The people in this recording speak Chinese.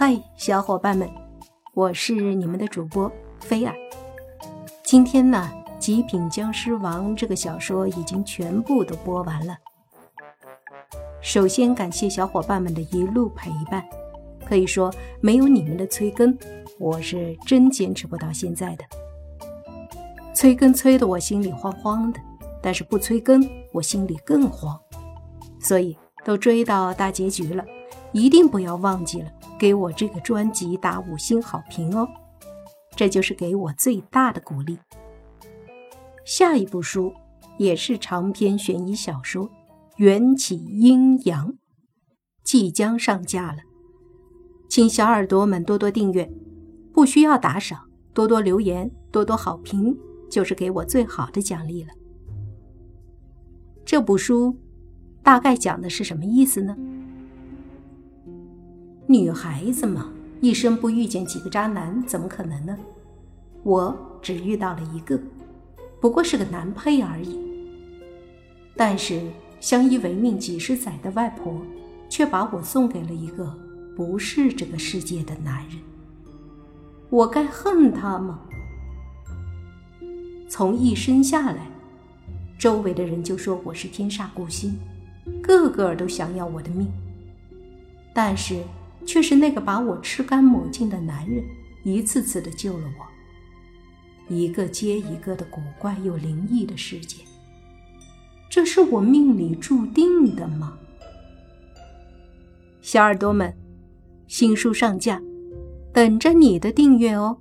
嗨，小伙伴们，我是你们的主播菲儿。今天呢，《极品僵尸王》这个小说已经全部都播完了。首先感谢小伙伴们的一路陪伴，可以说没有你们的催更，我是真坚持不到现在的。催更催得我心里慌慌的，但是不催更，我心里更慌。所以都追到大结局了，一定不要忘记了给我这个专辑打五星好评哦，这就是给我最大的鼓励。下一部书也是长篇悬疑小说《缘起阴阳》，即将上架了，请小耳朵们多多订阅，不需要打赏，多多留言，多多好评，就是给我最好的奖励了。这部书。大概讲的是什么意思呢？女孩子嘛，一生不遇见几个渣男，怎么可能呢？我只遇到了一个，不过是个男配而已。但是相依为命几十载的外婆，却把我送给了一个不是这个世界的男人。我该恨他吗？从一生下来，周围的人就说我是天煞孤星。个个都想要我的命，但是却是那个把我吃干抹净的男人，一次次的救了我。一个接一个的古怪又灵异的事件，这是我命里注定的吗？小耳朵们，新书上架，等着你的订阅哦。